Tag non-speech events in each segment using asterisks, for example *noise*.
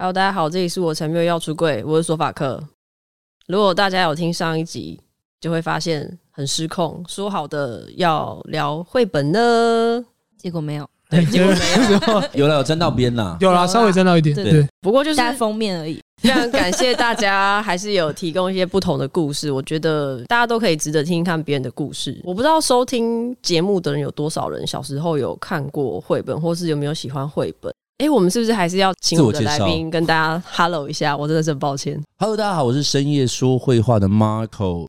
Hello，大家好，这里是我才没有要出柜，我是索法克。如果大家有听上一集，就会发现很失控，说好的要聊绘本呢，结果没有，对，结果没有，*laughs* 有了，有沾到边呐，有啦，稍微沾到一点，对，对，不过就是加封面而已。非常感谢大家，还是有提供一些不同的故事。我觉得大家都可以值得听听看别人的故事。我不知道收听节目的人有多少人小时候有看过绘本，或是有没有喜欢绘本。哎、欸，我们是不是还是要请我的来宾跟大家 hello 一下？我真的是很抱歉。Hello，大家好，我是深夜说会话的 Marco。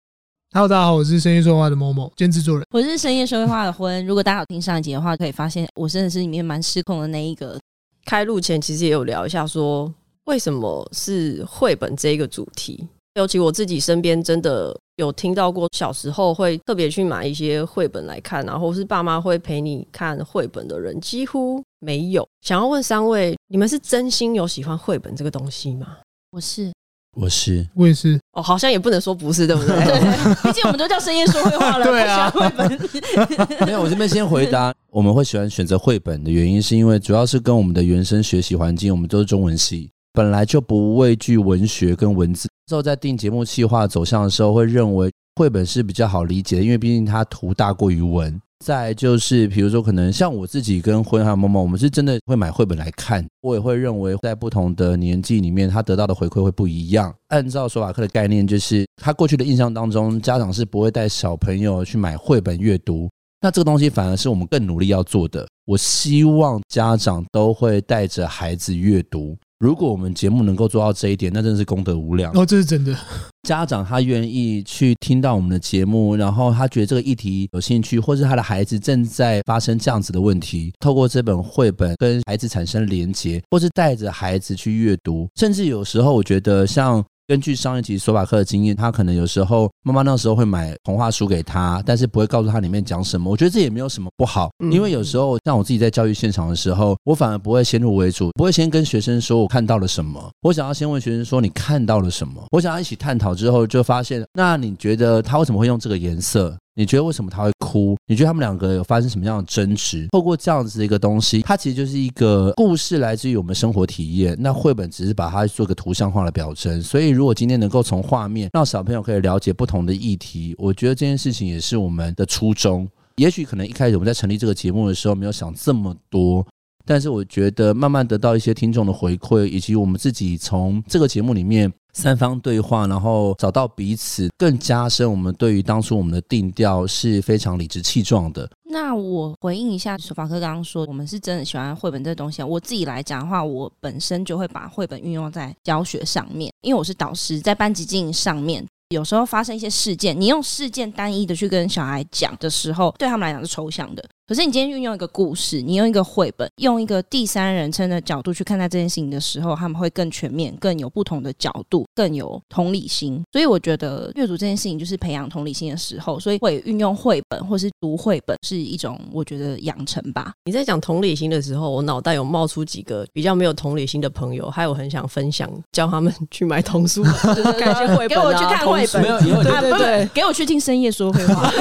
Hello，大家好，我是深夜说绘话的某某兼制作人。我是深夜说会话的婚。如果大家有听上一集的话，可以发现我真的是里面蛮失控的那一个。开录前其实也有聊一下说。为什么是绘本这一个主题？尤其我自己身边真的有听到过，小时候会特别去买一些绘本来看，然后是爸妈会陪你看绘本的人几乎没有。想要问三位，你们是真心有喜欢绘本这个东西吗？我是，我是，我也是。哦，好像也不能说不是，对不对？*laughs* 毕竟我们都叫深夜说绘话了，*laughs* 对啊。绘本 *laughs* 没有，我这边先回答，我们会喜欢选择绘本的原因，是因为主要是跟我们的原生学习环境，我们都是中文系。本来就不畏惧文学跟文字，之后在定节目企划走向的时候，会认为绘本是比较好理解的，因为毕竟它图大过于文。再就是，比如说，可能像我自己跟婚还有萌萌，我们是真的会买绘本来看。我也会认为，在不同的年纪里面，他得到的回馈会不一样。按照索法克的概念，就是他过去的印象当中，家长是不会带小朋友去买绘本阅读。那这个东西反而是我们更努力要做的。我希望家长都会带着孩子阅读。如果我们节目能够做到这一点，那真的是功德无量哦！这是真的。家长他愿意去听到我们的节目，然后他觉得这个议题有兴趣，或是他的孩子正在发生这样子的问题，透过这本绘本跟孩子产生连结，或是带着孩子去阅读，甚至有时候我觉得像。根据上一集索法克的经验，他可能有时候妈妈那时候会买童话书给他，但是不会告诉他里面讲什么。我觉得这也没有什么不好，因为有时候像我自己在教育现场的时候，我反而不会先入为主，不会先跟学生说我看到了什么，我想要先问学生说你看到了什么，我想要一起探讨之后就发现，那你觉得他为什么会用这个颜色？你觉得为什么他会哭？你觉得他们两个有发生什么样的争执？透过这样子的一个东西，它其实就是一个故事，来自于我们生活体验。那绘本只是把它做个图像化的表征。所以，如果今天能够从画面让小朋友可以了解不同的议题，我觉得这件事情也是我们的初衷。也许可能一开始我们在成立这个节目的时候没有想这么多，但是我觉得慢慢得到一些听众的回馈，以及我们自己从这个节目里面。三方对话，然后找到彼此，更加深我们对于当初我们的定调是非常理直气壮的。那我回应一下索法科刚刚说，我们是真的喜欢绘本这东西。我自己来讲的话，我本身就会把绘本运用在教学上面，因为我是导师，在班级经营上面，有时候发生一些事件，你用事件单一的去跟小孩讲的时候，对他们来讲是抽象的。可是你今天运用一个故事，你用一个绘本，用一个第三人称的角度去看待这件事情的时候，他们会更全面、更有不同的角度、更有同理心。所以我觉得阅读这件事情就是培养同理心的时候，所以会运用绘本或是读绘本是一种我觉得养成吧。你在讲同理心的时候，我脑袋有冒出几个比较没有同理心的朋友，还有很想分享教他们去买童书，就是看绘本啊，给我去看绘本，对对对，给我去听深夜说绘话。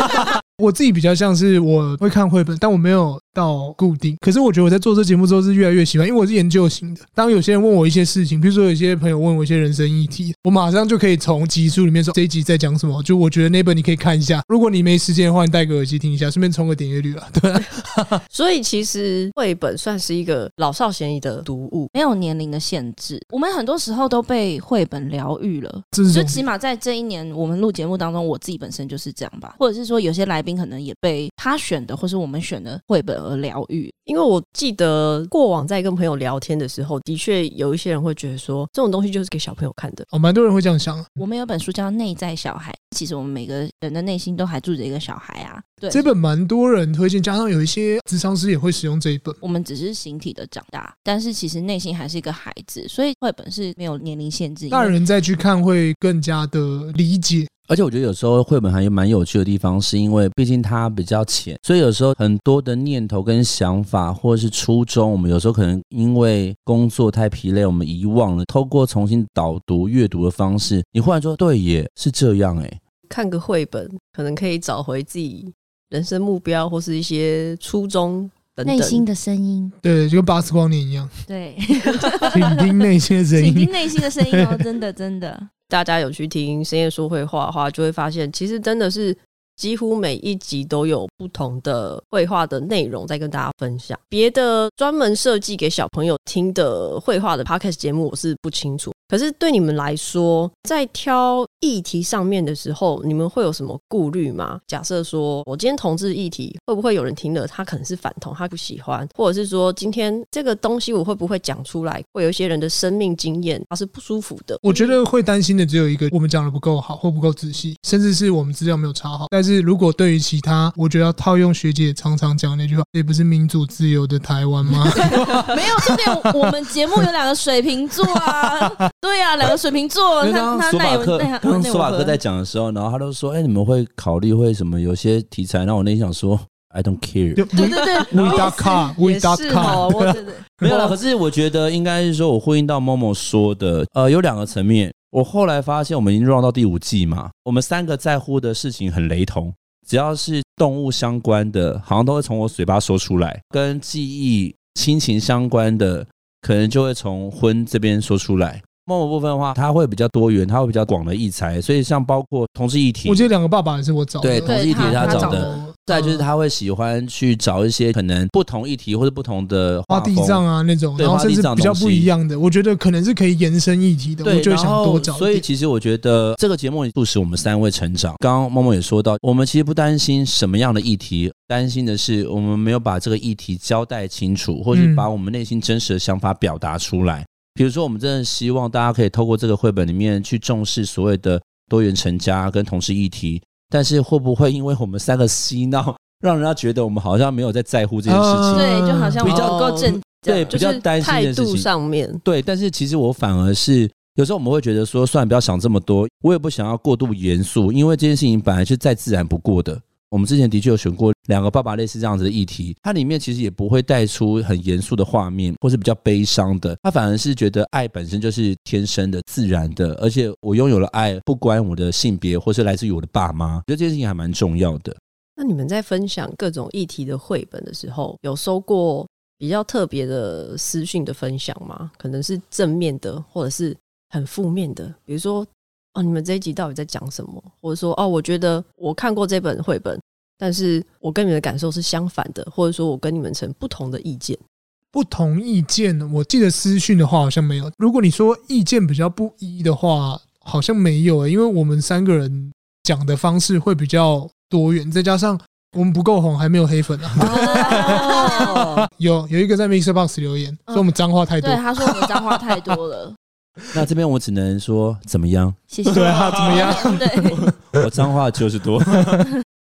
我自己比较像是我会看绘本，但我没有到固定。可是我觉得我在做这节目之后是越来越喜欢，因为我是研究型的。当有些人问我一些事情，比如说有些朋友问我一些人生议题，我马上就可以从集数里面说这一集在讲什么。就我觉得那本你可以看一下，如果你没时间的话，你戴个耳机听一下，顺便冲个点阅率啊。对啊，*laughs* 所以其实绘本算是一个老少咸宜的读物，没有年龄的限制。我们很多时候都被绘本疗愈了，就起码在这一年我们录节目当中，我自己本身就是这样吧，或者是说有些来宾。可能也被他选的，或是我们选的绘本而疗愈。因为我记得过往在跟朋友聊天的时候，的确有一些人会觉得说，这种东西就是给小朋友看的。哦，蛮多人会这样想。我们有本书叫《内在小孩》，其实我们每个人的内心都还住着一个小孩啊。对，这本蛮多人推荐，加上有一些咨商师也会使用这一本。我们只是形体的长大，但是其实内心还是一个孩子，所以绘本是没有年龄限制。大人再去看会更加的理解。而且我觉得有时候绘本还有蛮有趣的地方，是因为毕竟它比较浅，所以有时候很多的念头跟想法，或者是初衷，我们有时候可能因为工作太疲累，我们遗忘了。透过重新导读阅读的方式，你忽然说，对，耶是这样诶。看个绘本，可能可以找回自己人生目标或是一些初衷等内心。的声音，对，就跟巴斯光年一样，对，*laughs* 倾听内心的声倾听音。内心的声音哦，真的真的，大家有去听深夜说绘画的话，就会发现，其实真的是几乎每一集都有不同的绘画的内容在跟大家分享。别的专门设计给小朋友听的绘画的 podcast 节目，我是不清楚。可是对你们来说，在挑议题上面的时候，你们会有什么顾虑吗？假设说我今天同志议题，会不会有人听了他可能是反同，他不喜欢，或者是说今天这个东西我会不会讲出来，会有一些人的生命经验他是不舒服的。我觉得会担心的只有一个，我们讲的不够好或不够仔细，甚至是我们资料没有查好。但是如果对于其他，我觉得要套用学姐常常讲那句话，这不是民主自由的台湾吗？没有重点。我们节目有两个水瓶座啊，对啊，两个水瓶座，因为他刚刚索法他那有克，那刚刚那索法克在讲的时候，然后他都说：“哎、你们会考虑会什么？有些题材。”那我内心想说：“I don't care。对对对 We dot com, we 也 dot 是 com。*laughs* 没有啦，可是我觉得应该是说，我呼应到 Momo 说的，呃，有两个层面。我后来发现，我们已经 run 到第五季嘛，我们三个在乎的事情很雷同，只要是动物相关的，好像都会从我嘴巴说出来；跟记忆、亲情相关的，可能就会从婚这边说出来。Momo 部分的话，它会比较多元，它会比较广的异材，所以像包括同志议题，我觉得两个爸爸也是我找的，对同志议题对他他找的的。再就是他会喜欢去找一些可能不同议题或者不同的画地藏啊那种，对然后甚至花地藏比较不一样的，我觉得可能是可以延伸议题的，对，我就会想多找。所以其实我觉得这个节目促使我们三位成长。刚刚默默也说到，我们其实不担心什么样的议题，担心的是我们没有把这个议题交代清楚，或是把我们内心真实的想法表达出来。比如说，我们真的希望大家可以透过这个绘本里面去重视所谓的多元成家跟同事议题，但是会不会因为我们三个嬉闹，让人家觉得我们好像没有在在乎这件事情？对，就好像比较不够正，对，比较就是担心这态度件事情。上面，对，但是其实我反而是有时候我们会觉得说，算了，不要想这么多，我也不想要过度严肃，因为这件事情本来是再自然不过的。我们之前的确有选过两个爸爸类似这样子的议题，它里面其实也不会带出很严肃的画面，或是比较悲伤的。它反而是觉得爱本身就是天生的、自然的，而且我拥有了爱，不关我的性别，或是来自于我的爸妈。觉得这件事情还蛮重要的。那你们在分享各种议题的绘本的时候，有收过比较特别的私讯的分享吗？可能是正面的，或者是很负面的，比如说。哦，你们这一集到底在讲什么？或者说，哦，我觉得我看过这本绘本，但是我跟你们的感受是相反的，或者说我跟你们成不同的意见。不同意见，我记得私讯的话好像没有。如果你说意见比较不一的话，好像没有、欸，因为我们三个人讲的方式会比较多元，再加上我们不够红，还没有黑粉啊。哦、*laughs* 有有一个在 Mixer Box 留言，说我们脏话太多。对，他说我们脏话太多了。*laughs* 那这边我只能说怎么样？谢谢。对啊，怎么样？*laughs* 对，*laughs* 我脏话就是多，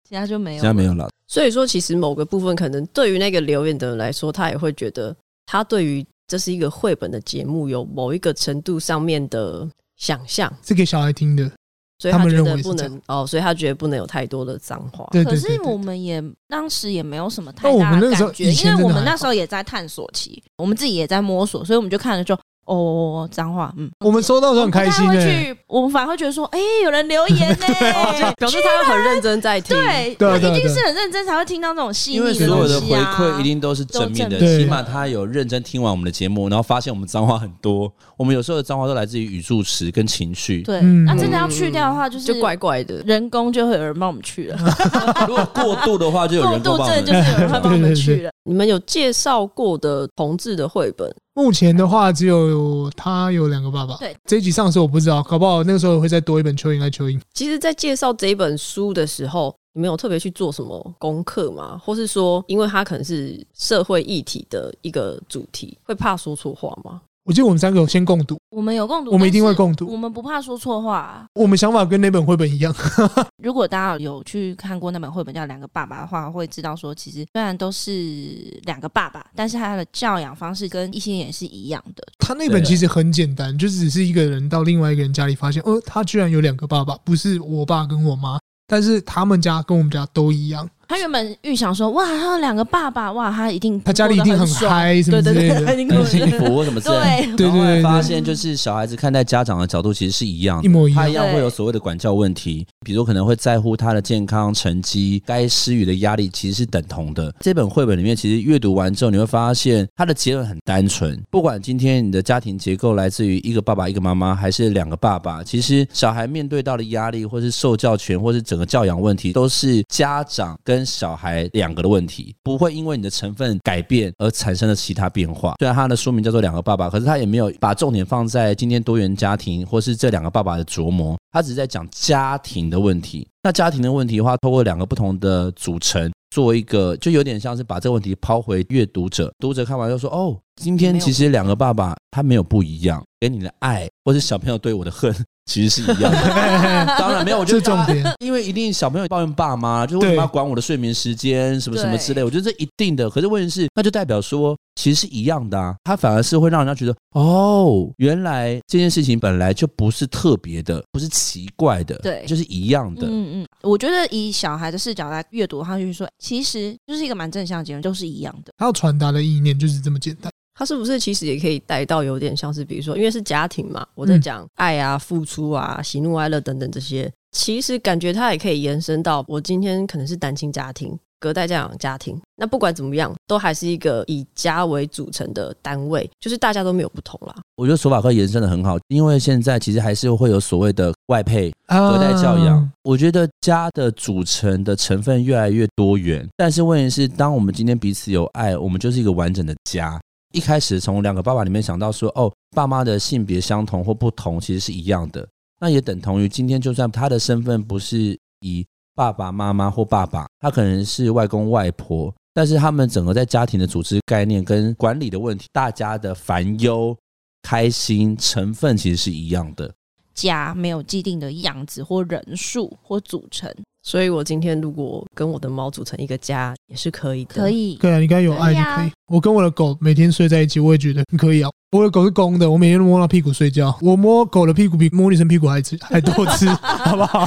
其他就没有，其他没有了。所以说，其实某个部分可能对于那个留言的人来说，他也会觉得他对于这是一个绘本的节目有某一个程度上面的想象，是给小孩听的，所以他觉他们认得不能哦，所以他觉得不能有太多的脏话。对可是我们也当时也没有什么太大的感觉，因为我们那时候也在探索期，我们自己也在摸索，所以我们就看了就哦脏话，嗯，我们收到都很开心我们不太诶、会去，我们反而会觉得说，哎、有人留言呢、*laughs* 哦，就 *laughs* 表示他很认真在听。对，对啊对啊那一定是很认真才会听到这种细腻的、啊因为所有的回。馈一定都是正面的，起码他有认真听完我们的节目，然后发现我们脏话很多。我们有时候的脏话都来自于语助词跟情绪。对，嗯那真的要去掉的话，就是就怪怪的。人工就会有人帮我们去了，*laughs* 如果过度的话，就有人工帮我们度真的就是有人会帮我们去了。你们有介绍过的同志的绘本，目前的话，只有他有两个爸爸。对，这一集上的时候我不知道，搞不好那个时候会再多一本蚯蚓来蚯蚓。其实，在介绍这一本书的时候，你们有特别去做什么功课吗？或是说，因为它可能是社会议题的一个主题，会怕说错话吗？我记得我们三个有先共读，我们有共读，我们一定会共读我们不怕说错话啊。我们想法跟那本绘本一样。*laughs* 如果大家有去看过那本绘本叫《两个爸爸》的话，会知道说，其实虽然都是两个爸爸，但是他的教养方式跟异性也是一样的。他那本其实很简单，就只是一个人到另外一个人家里发现，呃，他居然有两个爸爸，不是我爸跟我妈，但是他们家跟我们家都一样。他原本预想说，哇，他有两个爸爸，哇，他一定他家里一定很嗨，什么之类的，很幸福，什么之类的。对对对，发现就是小孩子看待家长的角度其实是一样的，一模一样。他一样会有所谓的管教问题，比如可能会在乎他的健康成绩，该施予的压力其实是等同的。这本绘本里面，其实阅读完之后，你会发现它的结论很单纯。不管今天你的家庭结构来自于一个爸爸一个妈妈，还是两个爸爸，其实小孩面对到的压力，或是受教权，或是整个教养问题，都是家长跟跟小孩两个的问题，不会因为你的成分改变而产生了其他变化。虽然他的书名叫做《两个爸爸》，可是他也没有把重点放在今天多元家庭或是这两个爸爸的琢磨，他只是在讲家庭的问题。那家庭的问题的话，透过两个不同的组成，做一个就有点像是把这个问题抛回阅读者，读者看完就说：“哦，今天其实两个爸爸他没有不一样，给你的爱或者小朋友对我的恨。*laughs* ”其实是一样的，*laughs* 当然没有，我觉得重点，因为一定小朋友抱怨爸妈，就为什么要管我的睡眠时间，什么什么之类，我觉得这一定的。可是问题是，那就代表说，其实是一样的啊，他反而是会让人家觉得，哦，原来这件事情本来就不是特别的，不是奇怪的，对，就是一样的。嗯嗯，我觉得以小孩的视角来阅读，他就是说，其实就是一个蛮正向的结论，都是一样的。他要传达的意念就是这么简单。他是不是其实也可以带到有点像是，比如说，因为是家庭嘛，我在讲爱啊、付出啊、喜怒哀乐等等这些，其实感觉他也可以延伸到我今天可能是单亲家庭、隔代教养家庭。那不管怎么样，都还是一个以家为组成的单位，就是大家都没有不同啦。我觉得手法克延伸的很好，因为现在其实还是会有所谓的外配、隔代教养。我觉得家的组成的成分越来越多元，但是问题是，当我们今天彼此有爱，我们就是一个完整的家。一开始从两个爸爸里面想到说，哦，爸妈的性别相同或不同，其实是一样的。那也等同于今天，就算他的身份不是以爸爸妈妈或爸爸，他可能是外公外婆，但是他们整个在家庭的组织概念跟管理的问题，大家的烦忧、开心成分其实是一样的。家没有既定的样子或人数或组成。所以，我今天如果跟我的猫组成一个家，也是可以的。可以，对啊，你刚有爱就可以。可以啊。我跟我的狗每天睡在一起，我也觉得可以啊。我的狗是公的，我每天都摸它屁股睡觉。我摸狗的屁股比摸女生屁股还吃 *laughs* 还多吃，好不好？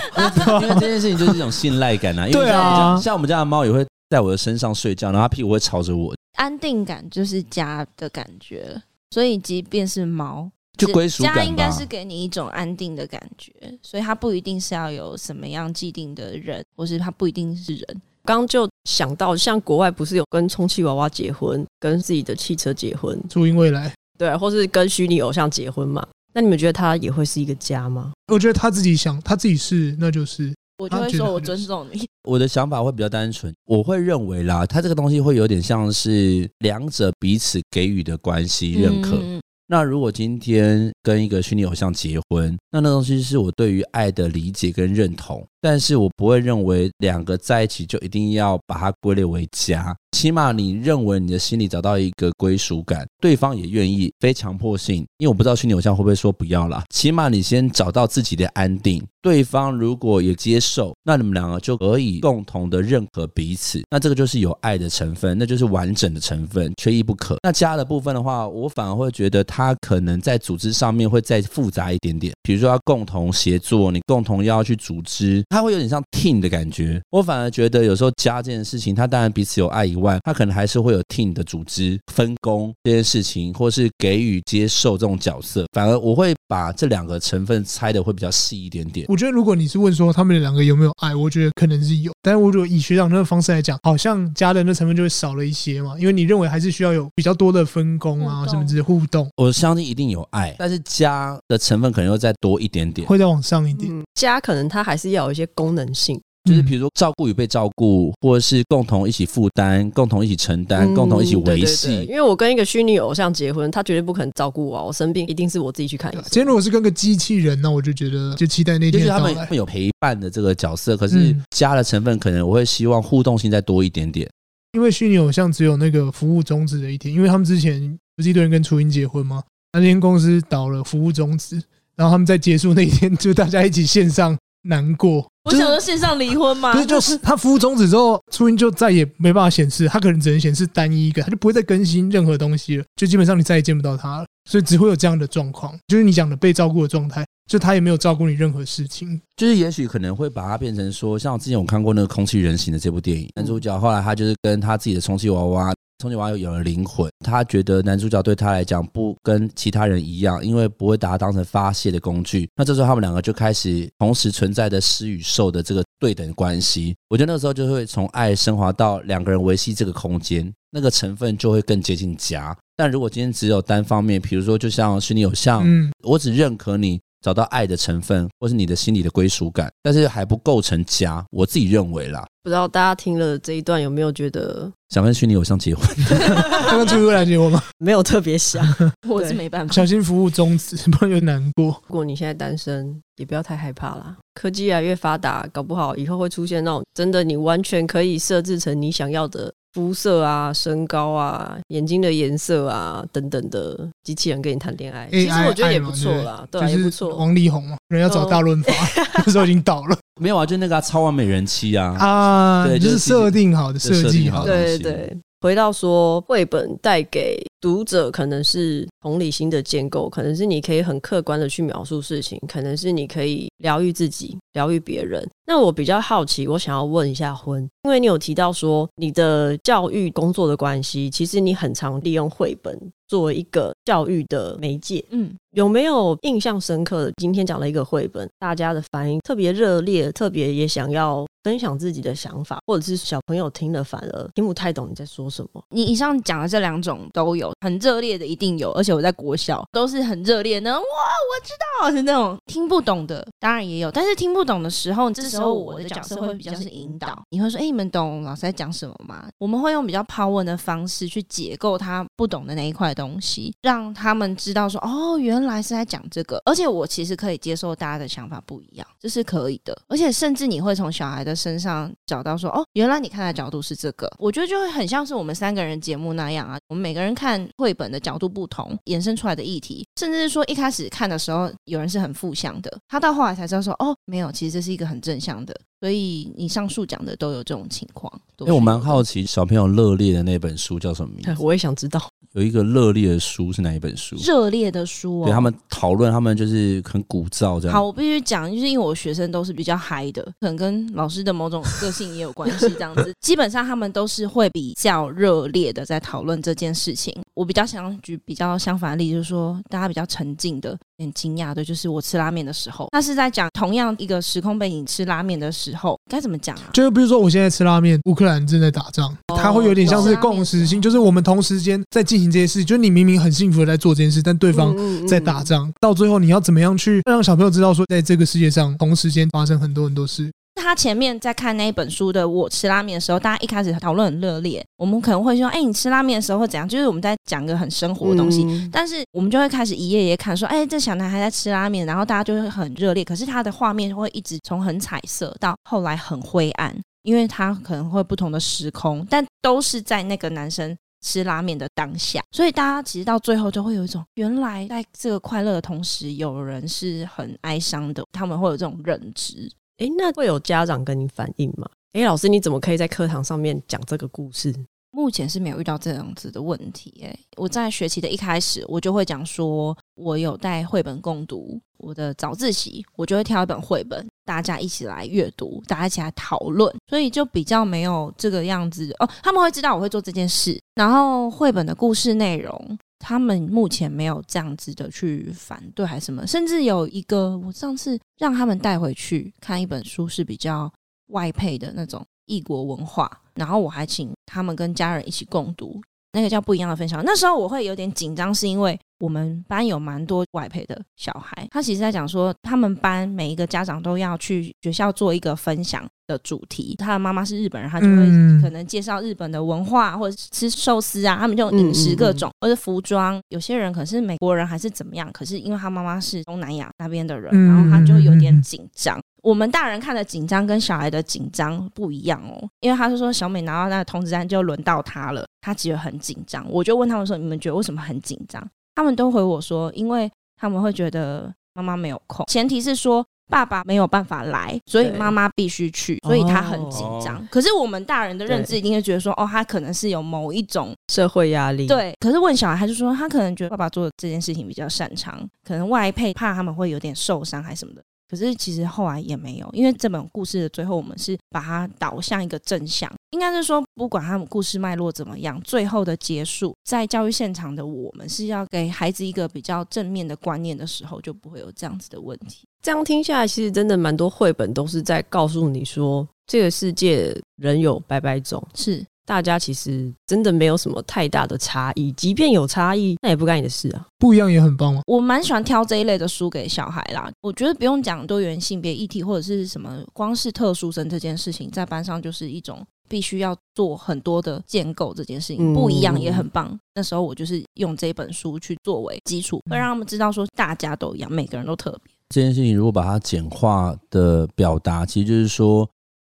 因为这件事情就是一种信赖感啊。对啊，像我们家的猫也会在我的身上睡觉，然后它屁股会朝着我。安定感就是家的感觉，所以即便是猫。就归属感，家应该是给你一种安定的感觉，所以它不一定是要有什么样既定的人，或是它不一定是人。刚就想到，像国外不是有跟充气娃娃结婚，跟自己的汽车结婚，初音未来，对，或是跟虚拟偶像结婚嘛？那你们觉得他也会是一个家吗？我觉得他自己想，他自己是，那就是，我就会说我尊重你。我的想法会比较单纯，我会认为啦，他这个东西会有点像是两者彼此给予的关系认可。嗯那如果今天跟一个虚拟偶像结婚，那那东西是我对于爱的理解跟认同，但是我不会认为两个在一起就一定要把它归类为家。起码你认为你的心里找到一个归属感，对方也愿意，非强迫性。因为我不知道虚拟偶像会不会说不要啦。起码你先找到自己的安定，对方如果也接受，那你们两个就可以共同的认可彼此。那这个就是有爱的成分，那就是完整的成分，缺一不可。那家的部分的话，我反而会觉得他可能在组织上面会再复杂一点点。比如说要共同协作，你共同要去组织，它会有点像 team 的感觉。我反而觉得有时候家这件事情，它当然彼此有爱以外。他可能还是会有 team 的组织分工这件事情，或是给予接受这种角色。反而我会把这两个成分拆的会比较细一点点。我觉得如果你是问说他们两个有没有爱，我觉得可能是有。但是我如果以学长那个方式来讲，好像家人的成分就会少了一些嘛，因为你认为还是需要有比较多的分工啊，什么之类互动。我相信一定有爱，但是家的成分可能又再多一点点，会再往上一点。嗯，家可能它还是要有一些功能性。就是比如说照顾与被照顾，或者是共同一起负担、共同一起承担、嗯、共同一起维系。因为我跟一个虚拟偶像结婚，他绝对不可能照顾我，我生病一定是我自己去看医生。今天如果是跟个机器人，那我就觉得就期待那天。就是他们会有陪伴的这个角色，可是家的成分可能我会希望互动性再多一点点。因为虚拟偶像只有那个服务终止的一天，因为他们之前不是一堆人跟初音结婚吗？那天公司倒了，服务终止，然后他们在结束那一天，就大家一起线上难过。我想说线上离婚吗？不是，就是他服务终止之后，初音就再也没办法显示，他可能只能显示单一一个，他就不会再更新任何东西了，就基本上你再也见不到他了，所以只会有这样的状况，就是你讲的被照顾的状态。就他也没有照顾你任何事情。就是也许可能会把它变成说，像之前我看过那个《空气人形》的这部电影，男主角后来他就是跟他自己的充气娃娃。充气娃娃有了灵魂，他觉得男主角对他来讲不跟其他人一样，因为不会把他当成发泄的工具。那这时候他们两个就开始同时存在的施与受的这个对等关系。我觉得那个时候就会从爱升华到两个人维系这个空间，那个成分就会更接近家。但如果今天只有单方面，比如说就像虚拟偶像，嗯，我只认可你。找到爱的成分，或是你的心里的归属感，但是还不构成家。我自己认为啦，不知道大家听了这一段有没有觉得想跟虚拟偶像结婚？*laughs* 刚刚出来结婚吗？*laughs* 没有特别想，*laughs* 我是没办法。小心服务终止，不然就难过。如果你现在单身，也不要太害怕啦。科技越来越发达，搞不好以后会出现那种真的你完全可以设置成你想要的。肤色啊，身高啊，眼睛的颜色啊，等等的机器人跟你谈恋爱，其实我觉得也不错啦，对，也不错。王力宏嘛，人要找大润发，*laughs* 那时候已经倒了。没有啊，就那个超完美人妻啊，啊，对，就是设定好的，设计好的，对对。回到说，绘本带给读者可能是同理心的建构，可能是你可以很客观的去描述事情，可能是你可以疗愈自己、疗愈别人。那我比较好奇，我想要问一下婚，因为你有提到说你的教育工作的关系，其实你很常利用绘本作为一个教育的媒介。嗯，有没有印象深刻的？今天讲了一个绘本，大家的反应特别热烈，特别也想要。分享自己的想法，或者是小朋友听了反而听不太懂你在说什么。你以上讲的这两种都有，很热烈的一定有，而且我在国小都是很热烈的。哇，我知道是那种听不懂的，当然也有。但是听不懂的时候，这时候我的角色会比较是引导。你会说：“哎，你们懂老师在讲什么吗？”我们会用比较抛问的方式去解构他不懂的那一块东西，让他们知道说：“哦，原来是在讲这个。”而且我其实可以接受大家的想法不一样，这是可以的。而且甚至你会从小孩的身上找到说哦，原来你看的角度是这个，我觉得就会很像是我们三个人节目那样啊。我们每个人看绘本的角度不同，衍生出来的议题，甚至是说一开始看的时候，有人是很负向的，他到后来才知道说哦，没有，其实这是一个很正向的。所以你上述讲的都有这种情况。因为我蛮好奇，小朋友热烈的那本书叫什么名字？*laughs* 我也想知道。有一个热烈的书是哪一本书？热烈的书哦，对他们讨论，他们就是很鼓噪这样。好，我必须讲，就是因为我学生都是比较嗨的，可能跟老师的某种个性也有关系。这样子，*laughs* 基本上他们都是会比较热烈的在讨论这件事情。我比较想举比较相反的例子，就是说大家比较沉静的、很惊讶的，就是我吃拉面的时候，他是在讲同样一个时空背景吃拉面的时候，该怎么讲啊？就是比如说我现在吃拉面，乌克兰正在打仗，它会有点像是共识性，就是我们同时间在进行这些事，就是你明明很幸福的在做这件事，但对方在打仗，到最后你要怎么样去让小朋友知道说，在这个世界上同时间发生很多很多事。他前面在看那一本书的《我吃拉面》的时候，大家一开始讨论很热烈。我们可能会说：“哎，你吃拉面的时候会怎样？”就是我们在讲个很生活的东西。嗯、但是我们就会开始一页一页看，说：“哎，这小男孩在吃拉面。”然后大家就会很热烈。可是他的画面会一直从很彩色到后来很灰暗，因为他可能会不同的时空，但都是在那个男生吃拉面的当下。所以大家其实到最后就会有一种，原来在这个快乐的同时，有人是很哀伤的。他们会有这种认知。诶，那会有家长跟你反映吗？诶，老师，你怎么可以在课堂上面讲这个故事？目前是没有遇到这样子的问题。诶，我在学期的一开始，我就会讲说，我有带绘本共读，我的早自习，我就会挑一本绘本，大家一起来阅读，大家一起来讨论，所以就比较没有这个样子哦。他们会知道我会做这件事，然后绘本的故事内容。他们目前没有这样子的去反对还是什么，甚至有一个我上次让他们带回去看一本书是比较外配的那种异国文化，然后我还请他们跟家人一起共读，那个叫不一样的分享。那时候我会有点紧张，是因为我们班有蛮多外配的小孩，他其实在讲说他们班每一个家长都要去学校做一个分享。的主题，他的妈妈是日本人，他就会可能介绍日本的文化，或者吃寿司啊，他们这种饮食各种，或者服装。有些人可是美国人还是怎么样，可是因为他妈妈是东南亚那边的人，然后他就有点紧张。我们大人看的紧张跟小孩的紧张不一样哦，因为他是说小美拿到那个通知单就轮到他了，他其实很紧张。我就问他们说：“你们觉得为什么很紧张？”他们都回我说：“因为他们会觉得妈妈没有空。”前提是说。爸爸没有办法来，所以妈妈必须去，所以他很紧张。哦、可是我们大人的认知一定会觉得说，哦，他可能是有某一种社会压力。对，可是问小孩，他就说他可能觉得爸爸做的这件事情比较擅长，可能外配怕他们会有点受伤还是什么的。可是其实后来也没有，因为这本故事的最后，我们是把它导向一个正向，应该是说，不管他们故事脉络怎么样，最后的结束，在教育现场的我们是要给孩子一个比较正面的观念的时候，就不会有这样子的问题。这样听下来，其实真的蛮多绘本都是在告诉你说，这个世界人有百百种，是。大家其实真的没有什么太大的差异，即便有差异，那也不干你的事啊。不一样也很棒啊。我蛮喜欢挑这一类的书给小孩啦。我觉得不用讲多元性别议题或者是什么，光是特殊生这件事情，在班上就是一种必须要做很多的建构。这件事情不一样也很棒。嗯。那时候我就是用这本书去作为基础，会让他们知道说大家都一样，每个人都特别。这件事情如果把它简化的表达，其实就是说。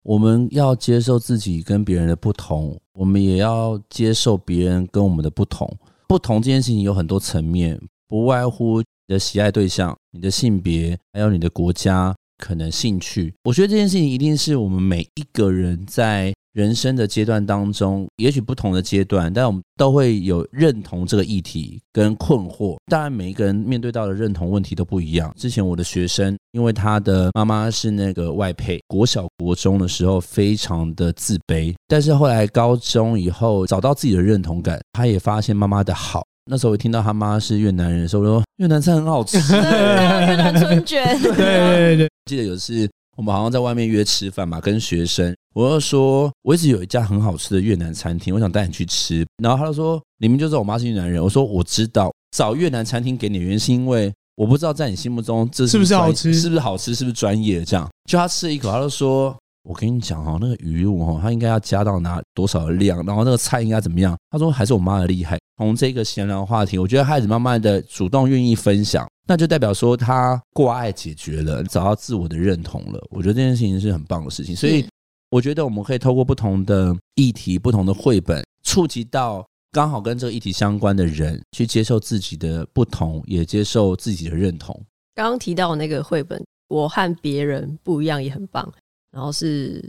我们要接受自己跟别人的不同，我们也要接受别人跟我们的不同。不同这件事情有很多层面，不外乎你的喜爱对象、你的性别，还有你的国家，可能兴趣。我觉得这件事情一定是我们每一个人在。人生的阶段当中，也许不同的阶段，但我们都会有认同这个议题跟困惑。当然，每一个人面对到的认同问题都不一样。之前我的学生，因为他的妈妈是那个外配，国小国中的时候非常的自卑，但是后来高中以后找到自己的认同感，他也发现妈妈的好。那时候我听到他妈是越南人的时候，我说越南菜很好吃，*laughs* 越南春卷。*laughs* 对对对，记得有一次我们好像在外面约吃饭嘛，跟学生。我就说，我一直有一家很好吃的越南餐厅，我想带你去吃。然后他就说，你们就知道我妈是越南人。我说我知道，找越南餐厅给你原因是因为我不知道在你心目中这是，是不是好吃，是不是好吃，是不是专业？这样，就他吃一口，他就说，我跟你讲哦，那个鱼露哦，它应该要加到哪多少的量，然后那个菜应该怎么样？他说还是我妈的厉害。从这个闲聊话题，我觉得孩子慢慢的主动愿意分享，那就代表说他过爱解决了，找到自我的认同了。我觉得这件事情是很棒的事情，所以。我觉得我们可以透过不同的议题、不同的绘本，触及到刚好跟这个议题相关的人，去接受自己的不同，也接受自己的认同。刚刚提到那个绘本《我和别人不一样》也很棒，然后是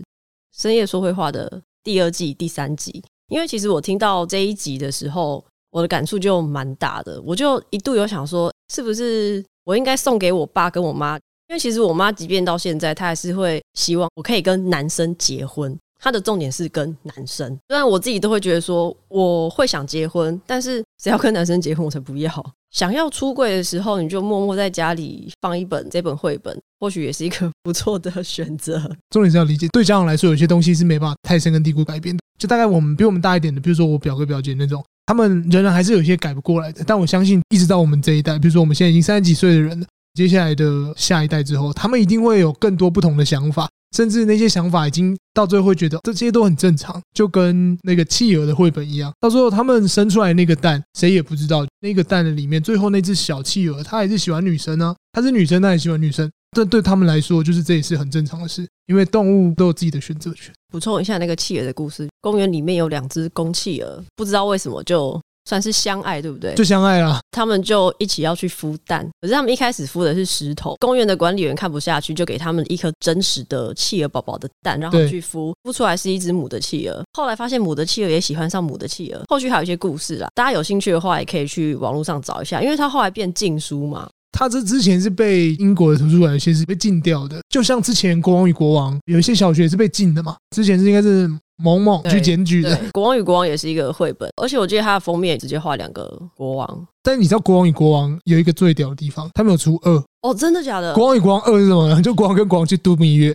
深夜说会话的第二季第三集。因为其实我听到这一集的时候，我的感触就蛮大的，我就一度有想说，是不是我应该送给我爸跟我妈？因为其实我妈即便到现在，她还是会希望我可以跟男生结婚。他的重点是跟男生。虽然我自己都会觉得说我会想结婚，但是只要跟男生结婚，我才不要。想要出柜的时候，你就默默在家里放一本这本绘本，或许也是一个不错的选择。重点是要理解，对家长来说，有些东西是没办法太深根蒂固改变的。就大概我们比我们大一点的，比如说我表哥表姐那种，他们仍然还是有些改不过来的。但我相信，一直到我们这一代，比如说我们现在已经三十几岁的人了。接下来的下一代之后，他们一定会有更多不同的想法，甚至那些想法已经到最后会觉得这些都很正常，就跟那个企鹅的绘本一样。到最后他们生出来那个蛋，谁也不知道那个蛋的里面，最后那只小企鹅，它还是喜欢女生呢、啊？它是女生，它也喜欢女生。这对他们来说，就是这也是很正常的事，因为动物都有自己的选择权。补充一下那个企鹅的故事，公园里面有两只公企鹅，不知道为什么就。算是相爱，对不对？就相爱了。他们就一起要去孵蛋，可是他们一开始孵的是石头。公园的管理员看不下去，就给他们一颗真实的企鹅宝宝的蛋，让他们去孵。孵出来是一只母的企鹅。后来发现母的企鹅也喜欢上母的企鹅。后续还有一些故事啦，大家有兴趣的话，也可以去网络上找一下，因为它后来变禁书嘛。他这之前是被英国的图书馆有些是被禁掉的，就像之前《国王与国王》有一些小学是被禁的嘛。之前是应该是。某某去检举的《国王与国王》也是一个绘本，而且我记得它的封面也直接画两个国王。但你知道《国王与国王》有一个最屌的地方，他没有出二。哦，真的假的？国王与国王二是什么呢？*laughs* 就国王跟国王去度蜜月，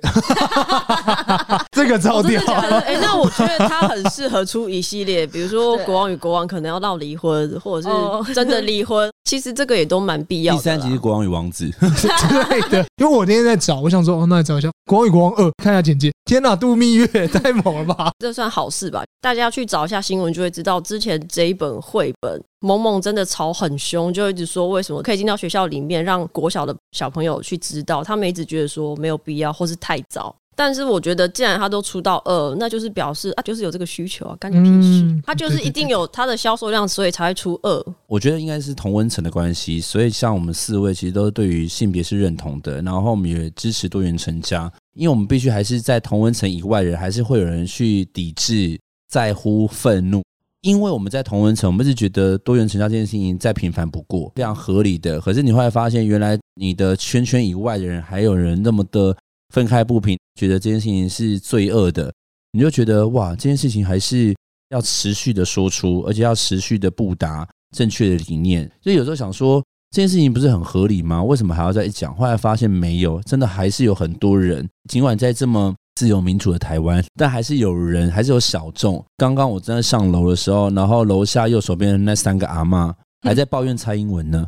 *laughs* 这个超屌。哎、欸，*laughs* 那我觉得他很适合出一系列，比如说国王与国王可能要闹离婚，或者是真的离婚。其实这个也都蛮必要的。第三集是国王与王子之类的。因为我那天在找，我想说，哦，那来找一下《国王与国王二》，看一下简介。天哪，度蜜月太猛了吧？这算好事吧？大家去找一下新闻，就会知道之前这一本绘本。萌萌真的吵很凶，就一直说为什么可以进到学校里面，让国小的小朋友去知道。他们一直觉得说没有必要，或是太早。但是我觉得，既然他都出到二，那就是表示啊，就是有这个需求啊，干你屁事。嗯、他就是一定有他的销售量，所以才会出二。我觉得应该是同温层的关系，所以像我们四位其实都对于性别是认同的，然后我们也支持多元成家，因为我们必须还是在同温层以外的人，还是会有人去抵制、在乎、愤怒。因为我们在同温层，我们是觉得多元成交这件事情再平凡不过，非常合理的。可是你会发现，原来你的圈圈以外的人，还有人那么的。愤慨不平，觉得这件事情是罪恶的，你就觉得哇，这件事情还是要持续的说出，而且要持续的布达正确的理念。所以有时候想说，这件事情不是很合理吗？为什么还要再讲？后来发现没有，真的还是有很多人，尽管在这么自由民主的台湾，但还是有人，还是有小众。刚刚我正在上楼的时候，然后楼下右手边的那三个阿妈还在抱怨蔡英文呢。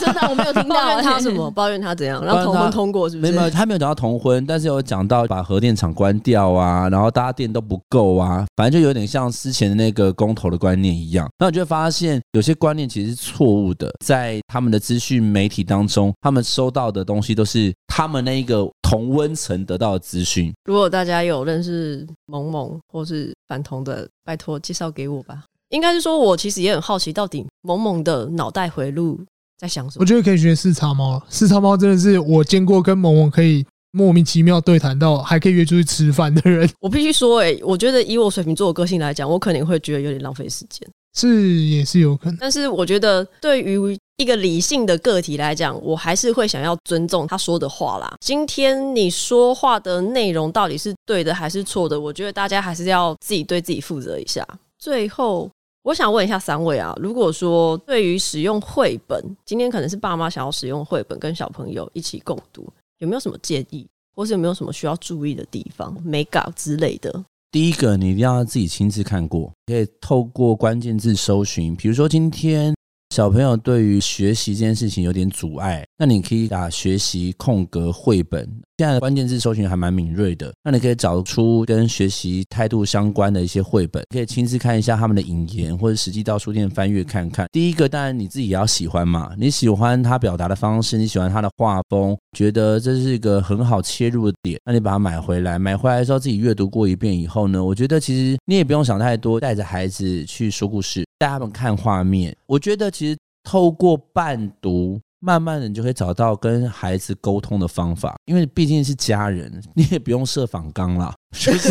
真的，我没有听到抱怨他什么，*laughs* 抱怨他怎样，然后同婚通过是不是？没有，他没有讲到同婚，但是有讲到把核电厂关掉啊，然后大家电都不够啊，反正就有点像之前的那个公投的观念一样。那我就会发现有些观念其实是错误的，在他们的资讯媒体当中，他们收到的东西都是他们那一个同温层得到的资讯。如果大家有认识萌萌或是反同的，拜托介绍给我吧。应该是说，我其实也很好奇，到底萌萌的脑袋回路。在想什么？我觉得可以学四叉猫。四叉猫真的是我见过跟萌萌可以莫名其妙对谈到还可以约出去吃饭的人。我必须说、欸，哎，我觉得以我水瓶座的个性来讲，我可能会觉得有点浪费时间。是，也是有可能。但是我觉得，对于一个理性的个体来讲，我还是会想要尊重他说的话啦。今天你说话的内容到底是对的还是错的？我觉得大家还是要自己对自己负责一下。最后。我想问一下三位啊，如果说对于使用绘本，今天可能是爸妈想要使用绘本跟小朋友一起共读，有没有什么建议，或是有没有什么需要注意的地方、美感之类的？第一个，你一定要自己亲自看过，可以透过关键字搜寻，比如说今天。小朋友对于学习这件事情有点阻碍，那你可以打学习空格绘本。现在的关键字搜寻还蛮敏锐的，那你可以找出跟学习态度相关的一些绘本，可以亲自看一下他们的引言，或者实际到书店翻阅看看。第一个，当然你自己也要喜欢嘛，你喜欢他表达的方式，你喜欢他的画风，觉得这是一个很好切入的点，那你把它买回来。买回来之后自己阅读过一遍以后呢，我觉得其实你也不用想太多，带着孩子去说故事，带他们看画面。我觉得其实。透过伴读，慢慢的你就可以找到跟孩子沟通的方法，因为毕竟是家人，你也不用设访纲啦，*laughs* 就是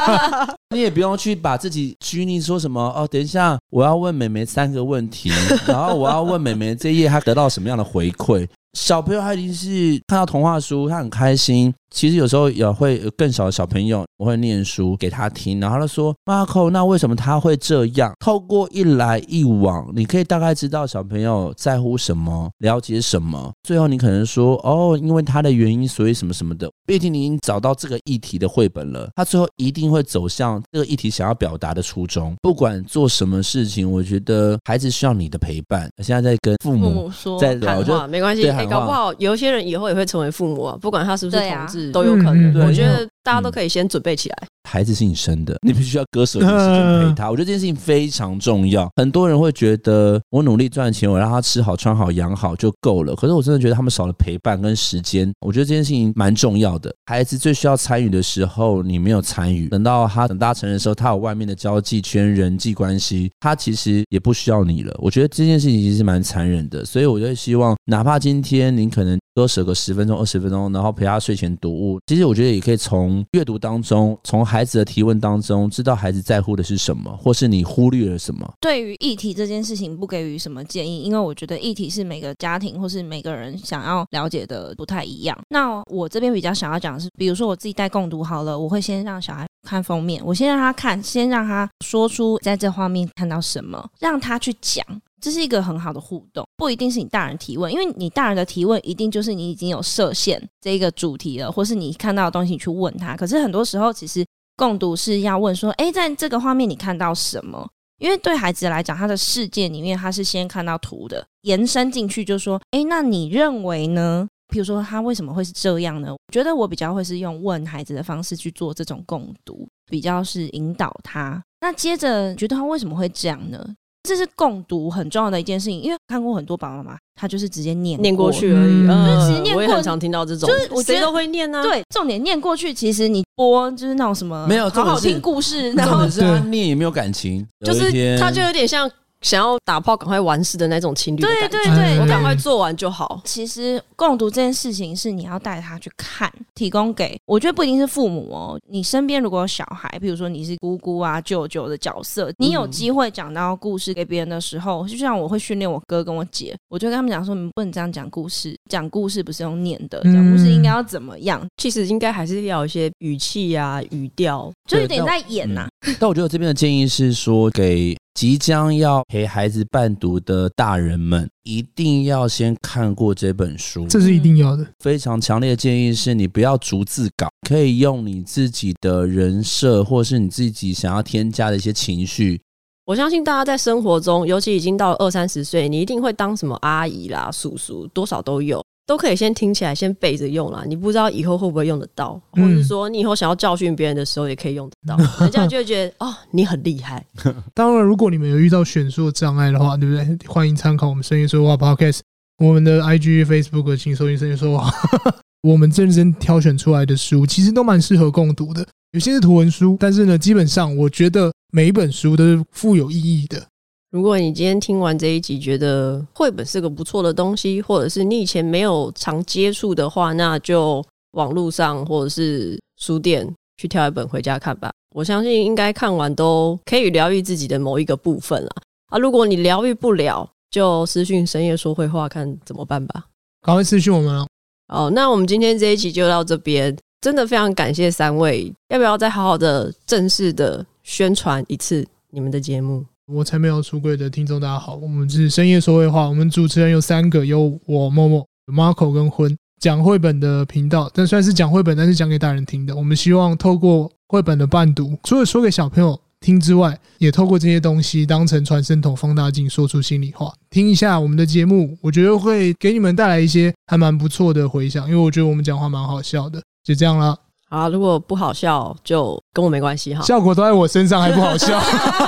*laughs* 你也不用去把自己拘泥说什么哦，等一下我要问妹妹三个问题，然后我要问妹妹这一页她得到什么样的回馈。小朋友他一定是看到童话书，他很开心。其实有时候也会有更小的小朋友，我会念书给他听，然后他说：“Marco，那为什么他会这样？”透过一来一往，你可以大概知道小朋友在乎什么，了解什么。最后你可能说：“哦，因为他的原因，所以什么什么的。”毕竟你已经找到这个议题的绘本了，他最后一定会走向这个议题想要表达的初衷。不管做什么事情，我觉得孩子需要你的陪伴。现在在跟父母，说在谈话没关系。欸、搞不好有些人以后也会成为父母啊，不管他是不是同志。都有可能，我觉得大家都可以先准备起来。孩子是你生的，你必须要割舍一些时间陪他。*laughs* 我觉得这件事情非常重要。很多人会觉得我努力赚钱，我让他吃好、穿好、养好就够了。可是我真的觉得他们少了陪伴跟时间。我觉得这件事情蛮重要的。孩子最需要参与的时候，你没有参与；等到他长大成人的时候，他有外面的交际圈、人际关系，他其实也不需要你了。我觉得这件事情其实蛮残忍的。所以我就希望，哪怕今天您可能割舍个十分钟、二十分钟，然后陪他睡前读物，其实我觉得也可以从阅读当中，从孩子的提问当中，知道孩子在乎的是什么，或是你忽略了什么。对于议题这件事情，不给予什么建议，因为我觉得议题是每个家庭或是每个人想要了解的不太一样。那我这边比较想要讲的是，比如说我自己带共读好了，我会先让小孩看封面，我先让他看，先让他说出在这画面看到什么，让他去讲。这是一个很好的互动，不一定是你大人提问，因为你大人的提问一定就是你已经有设限这个主题了，或是你看到的东西你去问他。可是很多时候，其实共读是要问说：“诶，在这个画面你看到什么？”因为对孩子来讲，他的世界里面他是先看到图的，延伸进去就说：“诶，那你认为呢？譬如说他为什么会是这样呢？”我觉得我比较会是用问孩子的方式去做这种共读，比较是引导他。那接着觉得他为什么会这样呢？这是共读很重要的一件事情，因为看过很多爸爸妈妈，他就是直接念念过去而已。嗯，我也很常听到这种，就是我觉得谁都会念呢、啊。对，重点念过去，其实你播就是那种什么没有好好听故事，然后是他念也没有感情，就是他就有点像。想要打炮赶快完事的那种情侣，对对对，我赶快做完就好。其实共读这件事情是你要带他去看，提供给我觉得不一定是父母哦，你身边如果有小孩，比如说你是姑姑啊、舅舅的角色，你有机会讲到故事给别人的时候，就像我会训练我哥跟我姐，我就跟他们讲说，你们不能这样讲故事，讲故事不是用念的，讲故事应该要怎么样？其实应该还是要有一些语气啊、语调，就有点在演呐、啊。但我觉得我这边的建议是说给。即将要陪孩子伴读的大人们，一定要先看过这本书，这是一定要的。非常强烈的建议是你不要逐字稿，可以用你自己的人设，或是你自己想要添加的一些情绪。我相信大家在生活中，尤其已经到了二三十岁，你一定会当什么阿姨啦、叔叔，多少都有。都可以先听起来，先背着用啦。你不知道以后会不会用得到，或者说你以后想要教训别人的时候，也可以用得到。嗯、*laughs* 人家就会觉得哦，你很厉害。*laughs* 当然，如果你们有遇到选书的障碍的话，对不对？欢迎参考我们声音说话 Podcast，我们的 IG、Facebook，请搜寻深夜说话。*laughs* 我们认真挑选出来的书，其实都蛮适合共读的。有些是图文书，但是呢，基本上我觉得每一本书都是富有意义的。如果你今天听完这一集，觉得绘本是个不错的东西，或者是你以前没有常接触的话，那就网络上或者是书店去挑一本回家看吧。我相信应该看完都可以疗愈自己的某一个部分了啊！如果你疗愈不了，就私讯深夜说会话看怎么办吧。赶快私讯我们哦。哦，那我们今天这一集就到这边，真的非常感谢三位，要不要再好好的正式的宣传一次你们的节目？我才没有出柜的听众，大家好，我们是深夜说会话。我们主持人有三个，有我默默、Marco 跟婚讲绘本的频道，但虽然是讲绘本，但是讲给大人听的。我们希望透过绘本的伴读，除了说给小朋友听之外，也透过这些东西当成传声筒、放大镜，说出心里话。听一下我们的节目，我觉得会给你们带来一些还蛮不错的回响，因为我觉得我们讲话蛮好笑的。就这样了。啊，如果不好笑就跟我没关系哈。效果都在我身上，还不好笑？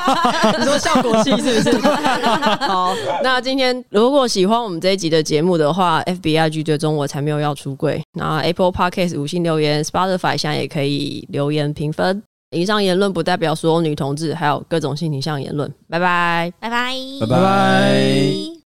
*laughs* 你说效果器是不是？*laughs* 好，那今天如果喜欢我们这一集的节目的话，FBIG 最终我才没有要出柜。那 Apple Podcast 五星留言，Spotify 现在也可以留言评分。以上言论不代表所有女同志，还有各种性倾向言论。拜拜，拜拜，拜拜。